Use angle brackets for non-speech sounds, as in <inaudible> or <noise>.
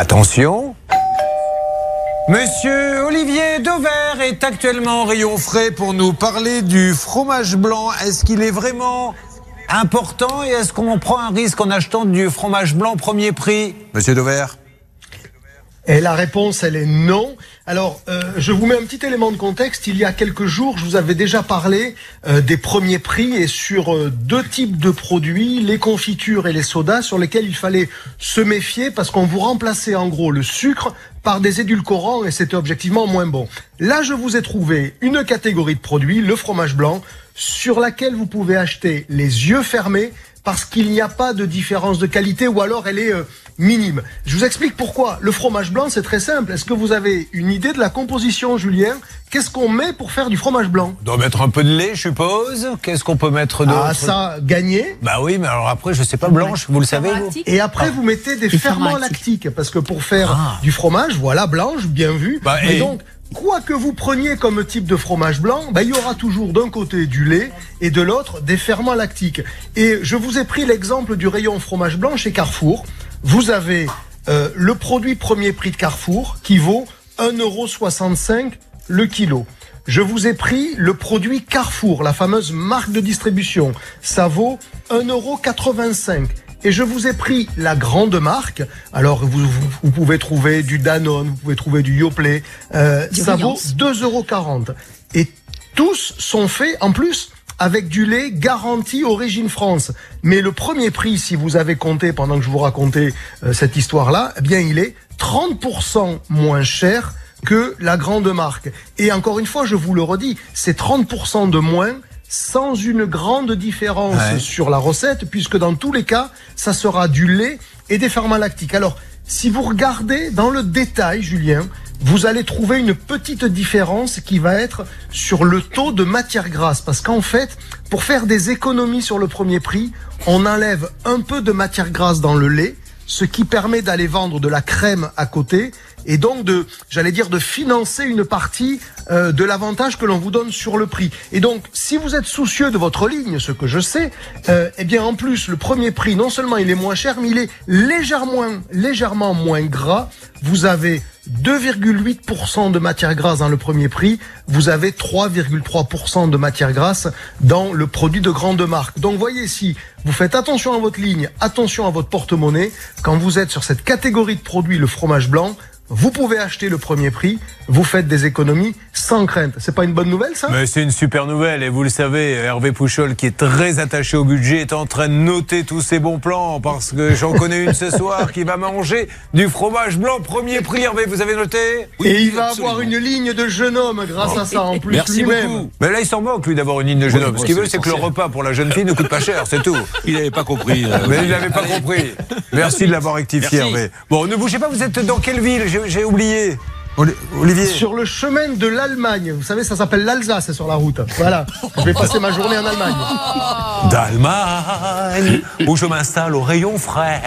Attention. Monsieur Olivier Dauvert est actuellement au rayon frais pour nous parler du fromage blanc. Est-ce qu'il est vraiment important et est-ce qu'on prend un risque en achetant du fromage blanc premier prix Monsieur Dauvert? Et la réponse, elle est non. Alors, euh, je vous mets un petit élément de contexte. Il y a quelques jours, je vous avais déjà parlé euh, des premiers prix et sur euh, deux types de produits, les confitures et les sodas, sur lesquels il fallait se méfier parce qu'on vous remplaçait en gros le sucre par des édulcorants et c'était objectivement moins bon. Là, je vous ai trouvé une catégorie de produits, le fromage blanc, sur laquelle vous pouvez acheter les yeux fermés parce qu'il n'y a pas de différence de qualité ou alors elle est euh, minime. Je vous explique pourquoi. Le fromage blanc, c'est très simple. Est-ce que vous avez une idée de la composition, Julien? Qu'est-ce qu'on met pour faire du fromage blanc? On doit mettre un peu de lait, je suppose. Qu'est-ce qu'on peut mettre d'autre? Ah, ça, gagné. Bah oui, mais alors après, je sais pas, blanche, vous le savez vous? Et après, vous mettez des ferments lactiques. Parce que pour faire Ah. du fromage, voilà, blanche, bien vu. Bah, et et- donc, quoi que vous preniez comme type de fromage blanc, bah, il y aura toujours d'un côté du lait et de l'autre des ferments lactiques. Et je vous ai pris l'exemple du rayon fromage blanc chez Carrefour. Vous avez euh, le produit premier prix de Carrefour qui vaut 1,65€ le kilo. Je vous ai pris le produit Carrefour, la fameuse marque de distribution. Ça vaut 1,85€. Et je vous ai pris la grande marque. Alors, vous, vous, vous pouvez trouver du Danone, vous pouvez trouver du Yoplait. Euh, Du ça vaut Riance. 2,40€. Et tous sont faits, en plus, avec du lait garanti origine France. Mais le premier prix, si vous avez compté pendant que je vous racontais euh, cette histoire-là, eh bien, il est 30% moins cher que la grande marque. Et encore une fois, je vous le redis, c'est 30% de moins sans une grande différence Ouais. sur la recette, puisque dans tous les cas, ça sera du lait et des ferments lactiques. Alors, si vous regardez dans le détail, Julien, vous allez trouver une petite différence qui va être sur le taux de matière grasse. Parce qu'en fait, pour faire des économies sur le premier prix, on enlève un peu de matière grasse dans le lait, ce qui permet d'aller vendre de la crème à côté et donc de, j'allais dire, de financer une partie euh, de l'avantage que l'on vous donne sur le prix. Et donc, si vous êtes soucieux de votre ligne, ce que je sais, euh, eh bien en plus, le premier prix, non seulement il est moins cher, mais il est légèrement, légèrement moins gras. Vous avez 2,8% de matière grasse dans le premier prix, vous avez 3,3% de matière grasse dans le produit de grande marque. Donc voyez si vous faites attention à votre ligne, attention à votre porte-monnaie, quand vous êtes sur cette catégorie de produits, le fromage blanc, vous pouvez acheter le premier prix, vous faites des économies sans crainte. C'est pas une bonne nouvelle ça? Mais c'est une super nouvelle et vous le savez, Hervé Pouchol, qui est très attaché au budget, est en train de noter tous ses bons plans parce que j'en connais une ce <laughs> soir qui va manger du fromage blanc premier prix. Hervé, vous avez noté? Et il va avoir une ligne de jeune homme grâce à ça en plus Merci beaucoup. Mais là, il s'en moque, lui, d'avoir une ligne de jeune homme. Ce qu'il veut, c'est que le repas pour la jeune fille ne coûte pas cher, c'est tout. <laughs> Il n'avait pas compris. euh, Mais il n'avait pas compris. <laughs> Merci de l'avoir rectifié, Merci. Hervé. Bon, ne bougez pas, vous êtes dans quelle ville? J'ai oublié. Oli- Olivier Sur le chemin de l'Allemagne, vous savez, ça s'appelle l'Alsace sur la route. Voilà, je vais passer ma journée en Allemagne. D'Allemagne, où je m'installe au rayon frais.